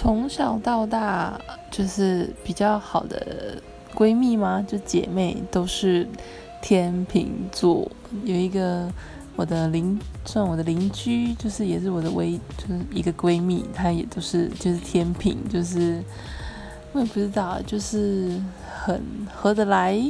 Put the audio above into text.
从小到大就是比较好的闺蜜吗？就姐妹都是天秤座，有一个我的邻，算我的邻居，就是也是我的唯，就是一个闺蜜，她也都是，就是天秤，就是我也不知道，就是很合得来。